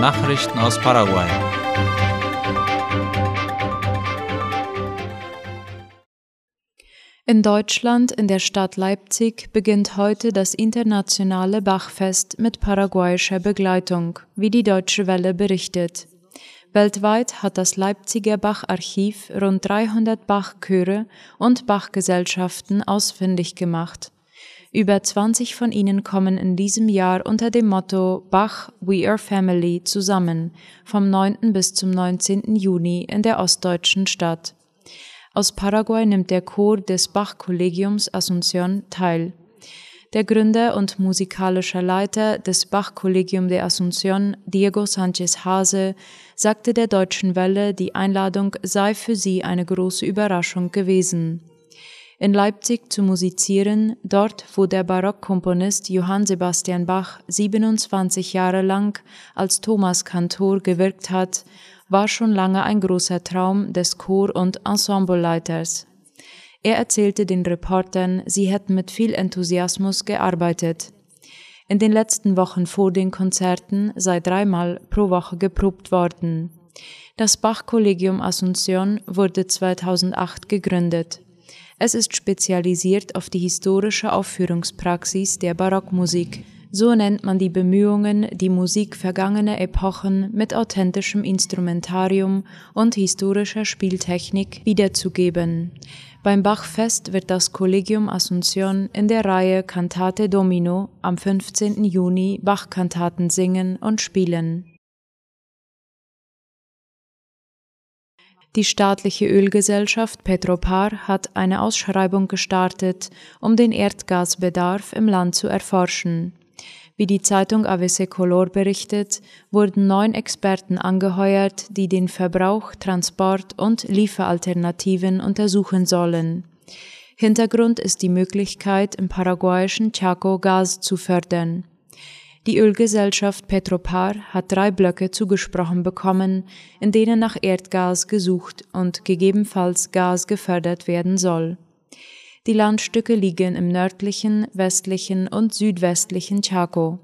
Nachrichten aus Paraguay. In Deutschland, in der Stadt Leipzig, beginnt heute das internationale Bachfest mit paraguayischer Begleitung, wie die Deutsche Welle berichtet. Weltweit hat das Leipziger Bacharchiv rund 300 Bachchöre und Bachgesellschaften ausfindig gemacht. Über 20 von ihnen kommen in diesem Jahr unter dem Motto Bach We Are Family zusammen, vom 9. bis zum 19. Juni in der ostdeutschen Stadt. Aus Paraguay nimmt der Chor des Bach-Kollegiums Asunción teil. Der Gründer und musikalischer Leiter des Bach-Kollegium de Asunción, Diego Sánchez Hase, sagte der Deutschen Welle, die Einladung sei für sie eine große Überraschung gewesen. In Leipzig zu musizieren, dort wo der Barockkomponist Johann Sebastian Bach 27 Jahre lang als Thomas Kantor gewirkt hat, war schon lange ein großer Traum des Chor- und Ensembleleiters. Er erzählte den Reportern, sie hätten mit viel Enthusiasmus gearbeitet. In den letzten Wochen vor den Konzerten sei dreimal pro Woche geprobt worden. Das Bach-Kollegium Asunción wurde 2008 gegründet. Es ist spezialisiert auf die historische Aufführungspraxis der Barockmusik. So nennt man die Bemühungen, die Musik vergangener Epochen mit authentischem Instrumentarium und historischer Spieltechnik wiederzugeben. Beim Bachfest wird das Collegium Asunción in der Reihe Cantate Domino am 15. Juni Bachkantaten singen und spielen. Die staatliche Ölgesellschaft Petropar hat eine Ausschreibung gestartet, um den Erdgasbedarf im Land zu erforschen. Wie die Zeitung ABC Color berichtet, wurden neun Experten angeheuert, die den Verbrauch, Transport und Lieferalternativen untersuchen sollen. Hintergrund ist die Möglichkeit, im paraguayischen Chaco Gas zu fördern. Die Ölgesellschaft Petropar hat drei Blöcke zugesprochen bekommen, in denen nach Erdgas gesucht und gegebenenfalls Gas gefördert werden soll. Die Landstücke liegen im nördlichen, westlichen und südwestlichen Chaco.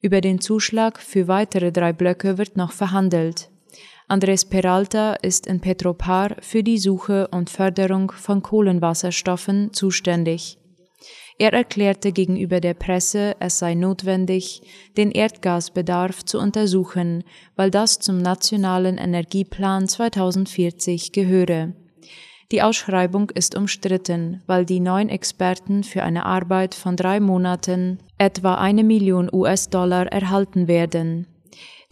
Über den Zuschlag für weitere drei Blöcke wird noch verhandelt. Andres Peralta ist in Petropar für die Suche und Förderung von Kohlenwasserstoffen zuständig. Er erklärte gegenüber der Presse, es sei notwendig, den Erdgasbedarf zu untersuchen, weil das zum nationalen Energieplan 2040 gehöre. Die Ausschreibung ist umstritten, weil die neun Experten für eine Arbeit von drei Monaten etwa eine Million US-Dollar erhalten werden.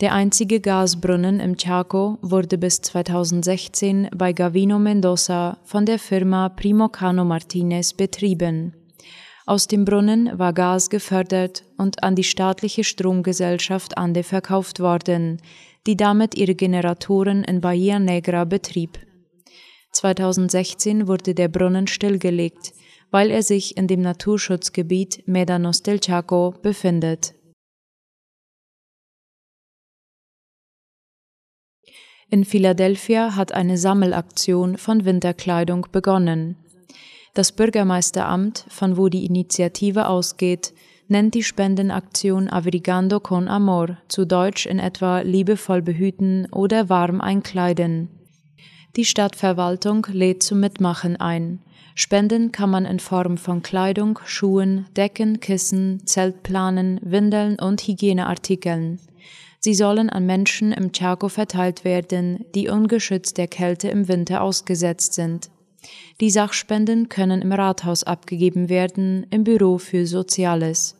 Der einzige Gasbrunnen im Chaco wurde bis 2016 bei Gavino Mendoza von der Firma Primo Cano Martinez betrieben. Aus dem Brunnen war Gas gefördert und an die staatliche Stromgesellschaft Ande verkauft worden, die damit ihre Generatoren in Bahia Negra betrieb. 2016 wurde der Brunnen stillgelegt, weil er sich in dem Naturschutzgebiet Medanos del Chaco befindet. In Philadelphia hat eine Sammelaktion von Winterkleidung begonnen. Das Bürgermeisteramt, von wo die Initiative ausgeht, nennt die Spendenaktion Abrigando con Amor, zu Deutsch in etwa liebevoll behüten oder warm einkleiden. Die Stadtverwaltung lädt zum Mitmachen ein. Spenden kann man in Form von Kleidung, Schuhen, Decken, Kissen, Zeltplanen, Windeln und Hygieneartikeln. Sie sollen an Menschen im Chaco verteilt werden, die ungeschützt der Kälte im Winter ausgesetzt sind. Die Sachspenden können im Rathaus abgegeben werden, im Büro für Soziales.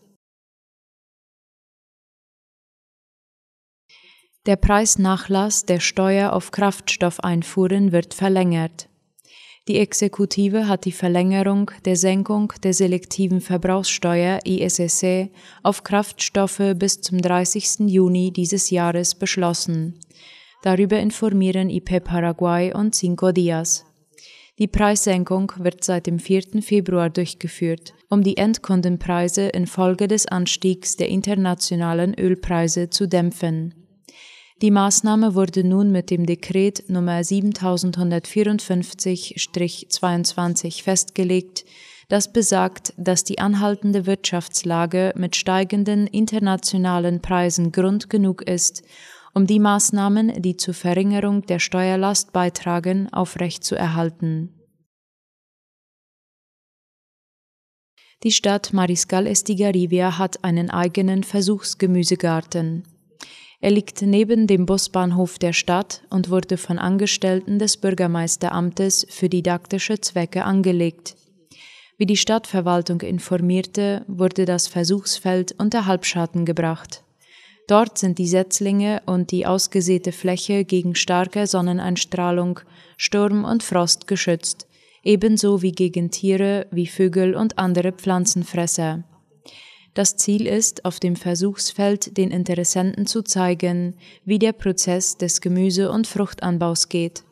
Der Preisnachlass der Steuer auf Kraftstoffeinfuhren wird verlängert. Die Exekutive hat die Verlängerung der Senkung der selektiven Verbrauchssteuer ISSC auf Kraftstoffe bis zum 30. Juni dieses Jahres beschlossen. Darüber informieren IP Paraguay und Cinco Dias. Die Preissenkung wird seit dem 4. Februar durchgeführt, um die Endkundenpreise infolge des Anstiegs der internationalen Ölpreise zu dämpfen. Die Maßnahme wurde nun mit dem Dekret Nummer 7154-22 festgelegt, das besagt, dass die anhaltende Wirtschaftslage mit steigenden internationalen Preisen Grund genug ist, um die Maßnahmen, die zur Verringerung der Steuerlast beitragen, aufrechtzuerhalten. Die Stadt Mariscal Estigarribia hat einen eigenen Versuchsgemüsegarten. Er liegt neben dem Busbahnhof der Stadt und wurde von Angestellten des Bürgermeisteramtes für didaktische Zwecke angelegt. Wie die Stadtverwaltung informierte, wurde das Versuchsfeld unter Halbschatten gebracht. Dort sind die Setzlinge und die ausgesäte Fläche gegen starke Sonneneinstrahlung, Sturm und Frost geschützt, ebenso wie gegen Tiere wie Vögel und andere Pflanzenfresser. Das Ziel ist, auf dem Versuchsfeld den Interessenten zu zeigen, wie der Prozess des Gemüse- und Fruchtanbaus geht,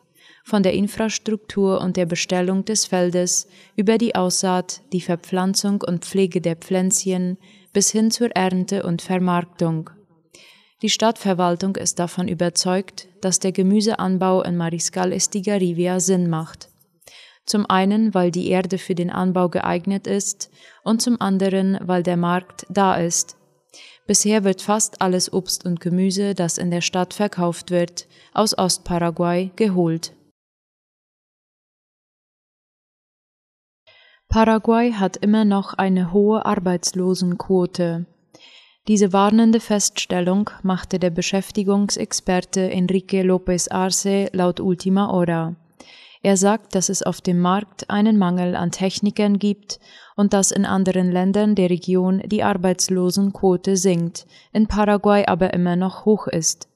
von der Infrastruktur und der Bestellung des Feldes über die Aussaat, die Verpflanzung und Pflege der Pflänzchen bis hin zur Ernte und Vermarktung. Die Stadtverwaltung ist davon überzeugt, dass der Gemüseanbau in Mariscal Estigarribia Sinn macht. Zum einen, weil die Erde für den Anbau geeignet ist und zum anderen, weil der Markt da ist. Bisher wird fast alles Obst und Gemüse, das in der Stadt verkauft wird, aus Ostparaguay geholt. Paraguay hat immer noch eine hohe Arbeitslosenquote. Diese warnende Feststellung machte der Beschäftigungsexperte Enrique López Arce laut Ultima Hora. Er sagt, dass es auf dem Markt einen Mangel an Technikern gibt und dass in anderen Ländern der Region die Arbeitslosenquote sinkt, in Paraguay aber immer noch hoch ist.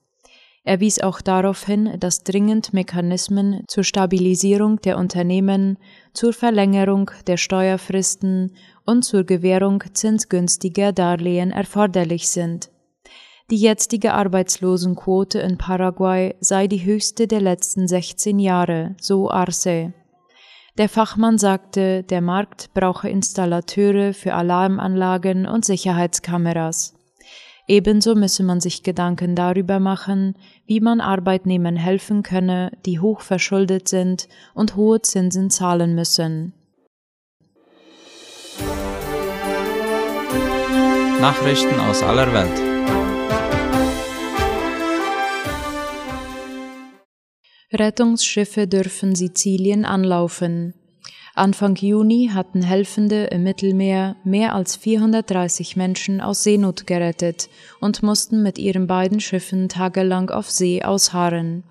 Er wies auch darauf hin, dass dringend Mechanismen zur Stabilisierung der Unternehmen, zur Verlängerung der Steuerfristen und zur Gewährung zinsgünstiger Darlehen erforderlich sind. Die jetzige Arbeitslosenquote in Paraguay sei die höchste der letzten 16 Jahre, so Arce. Der Fachmann sagte, der Markt brauche Installateure für Alarmanlagen und Sicherheitskameras. Ebenso müsse man sich Gedanken darüber machen, wie man Arbeitnehmern helfen könne, die hoch verschuldet sind und hohe Zinsen zahlen müssen. Nachrichten aus aller Welt. Rettungsschiffe dürfen Sizilien anlaufen. Anfang Juni hatten Helfende im Mittelmeer mehr als 430 Menschen aus Seenot gerettet und mussten mit ihren beiden Schiffen tagelang auf See ausharren.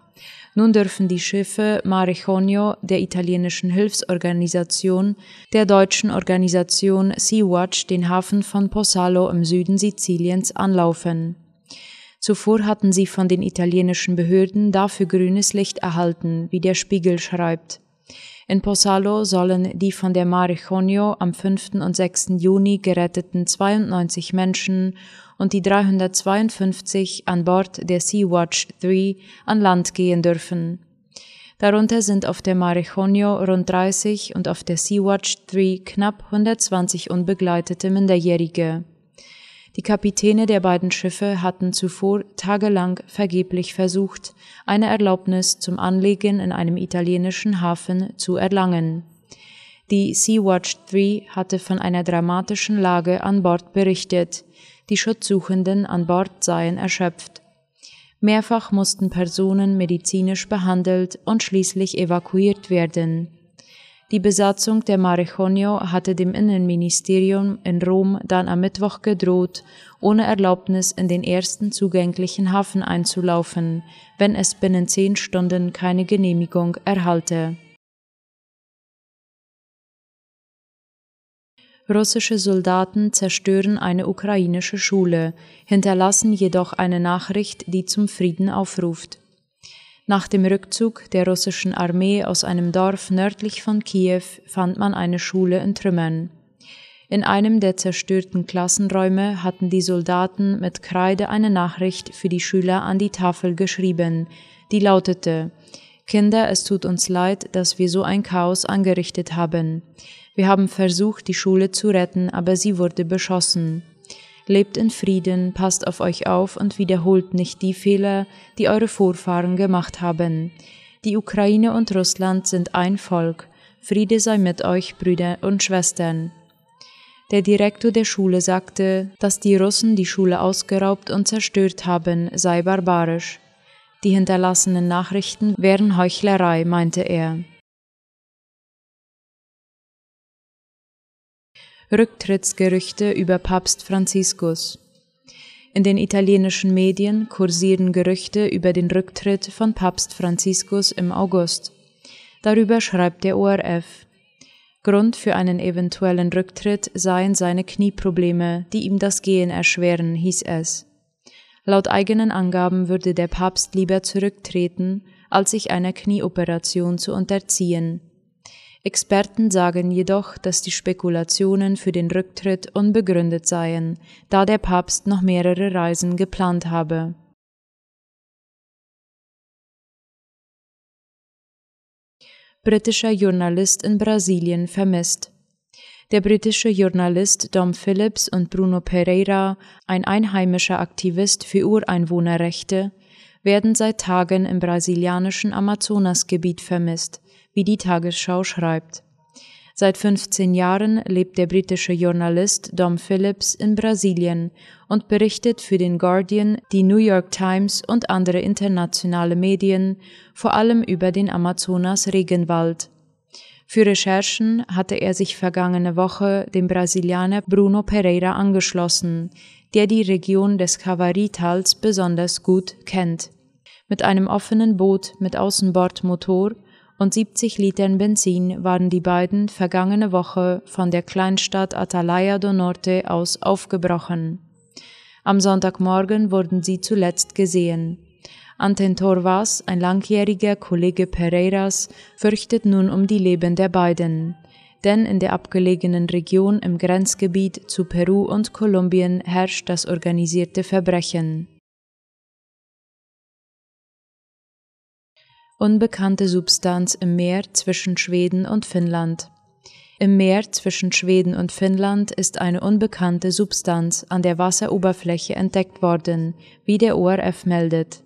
Nun dürfen die Schiffe Mare Jonio der italienischen Hilfsorganisation, der deutschen Organisation Sea-Watch den Hafen von Possalo im Süden Siziliens anlaufen. Zuvor hatten sie von den italienischen Behörden dafür grünes Licht erhalten, wie der Spiegel schreibt. In Possalo sollen die von der Mare am 5. und 6. Juni geretteten 92 Menschen und die 352 an Bord der Sea-Watch 3 an Land gehen dürfen. Darunter sind auf der Mare rund 30 und auf der Sea-Watch 3 knapp 120 unbegleitete Minderjährige. Die Kapitäne der beiden Schiffe hatten zuvor tagelang vergeblich versucht, eine Erlaubnis zum Anlegen in einem italienischen Hafen zu erlangen. Die Sea-Watch 3 hatte von einer dramatischen Lage an Bord berichtet, die Schutzsuchenden an Bord seien erschöpft. Mehrfach mussten Personen medizinisch behandelt und schließlich evakuiert werden. Die Besatzung der Mare Jonio hatte dem Innenministerium in Rom dann am Mittwoch gedroht, ohne Erlaubnis in den ersten zugänglichen Hafen einzulaufen, wenn es binnen zehn Stunden keine Genehmigung erhalte. Russische Soldaten zerstören eine ukrainische Schule, hinterlassen jedoch eine Nachricht, die zum Frieden aufruft. Nach dem Rückzug der russischen Armee aus einem Dorf nördlich von Kiew fand man eine Schule in Trümmern. In einem der zerstörten Klassenräume hatten die Soldaten mit Kreide eine Nachricht für die Schüler an die Tafel geschrieben, die lautete Kinder, es tut uns leid, dass wir so ein Chaos angerichtet haben. Wir haben versucht, die Schule zu retten, aber sie wurde beschossen. Lebt in Frieden, passt auf euch auf und wiederholt nicht die Fehler, die eure Vorfahren gemacht haben. Die Ukraine und Russland sind ein Volk. Friede sei mit euch, Brüder und Schwestern. Der Direktor der Schule sagte, dass die Russen die Schule ausgeraubt und zerstört haben, sei barbarisch. Die hinterlassenen Nachrichten wären Heuchlerei, meinte er. Rücktrittsgerüchte über Papst Franziskus. In den italienischen Medien kursieren Gerüchte über den Rücktritt von Papst Franziskus im August. Darüber schreibt der ORF. Grund für einen eventuellen Rücktritt seien seine Knieprobleme, die ihm das Gehen erschweren, hieß es. Laut eigenen Angaben würde der Papst lieber zurücktreten, als sich einer Knieoperation zu unterziehen. Experten sagen jedoch, dass die Spekulationen für den Rücktritt unbegründet seien, da der Papst noch mehrere Reisen geplant habe. Britischer Journalist in Brasilien vermisst. Der britische Journalist Dom Phillips und Bruno Pereira, ein einheimischer Aktivist für Ureinwohnerrechte, werden seit Tagen im brasilianischen Amazonasgebiet vermisst, wie die Tagesschau schreibt. Seit 15 Jahren lebt der britische Journalist Dom Phillips in Brasilien und berichtet für den Guardian, die New York Times und andere internationale Medien vor allem über den Amazonas-Regenwald. Für Recherchen hatte er sich vergangene Woche dem Brasilianer Bruno Pereira angeschlossen, der die Region des Cavaritals besonders gut kennt. Mit einem offenen Boot mit Außenbordmotor und 70 Litern Benzin waren die beiden vergangene Woche von der Kleinstadt Atalaya do Norte aus aufgebrochen. Am Sonntagmorgen wurden sie zuletzt gesehen. Anten Torvas, ein langjähriger Kollege Pereiras, fürchtet nun um die Leben der beiden. Denn in der abgelegenen Region im Grenzgebiet zu Peru und Kolumbien herrscht das organisierte Verbrechen. Unbekannte Substanz im Meer zwischen Schweden und Finnland. Im Meer zwischen Schweden und Finnland ist eine unbekannte Substanz an der Wasseroberfläche entdeckt worden, wie der ORF meldet.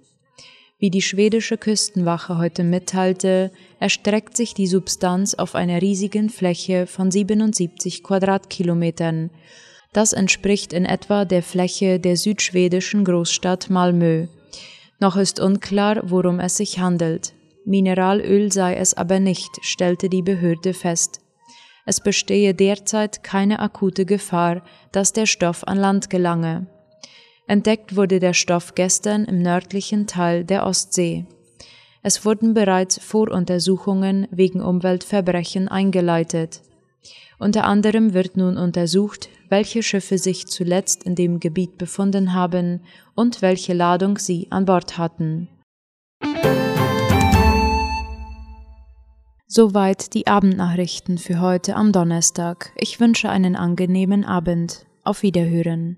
Wie die schwedische Küstenwache heute mitteilte, erstreckt sich die Substanz auf einer riesigen Fläche von 77 Quadratkilometern. Das entspricht in etwa der Fläche der südschwedischen Großstadt Malmö. Noch ist unklar, worum es sich handelt. Mineralöl sei es aber nicht, stellte die Behörde fest. Es bestehe derzeit keine akute Gefahr, dass der Stoff an Land gelange. Entdeckt wurde der Stoff gestern im nördlichen Teil der Ostsee. Es wurden bereits Voruntersuchungen wegen Umweltverbrechen eingeleitet. Unter anderem wird nun untersucht, welche Schiffe sich zuletzt in dem Gebiet befunden haben und welche Ladung sie an Bord hatten. Soweit die Abendnachrichten für heute am Donnerstag. Ich wünsche einen angenehmen Abend. Auf Wiederhören.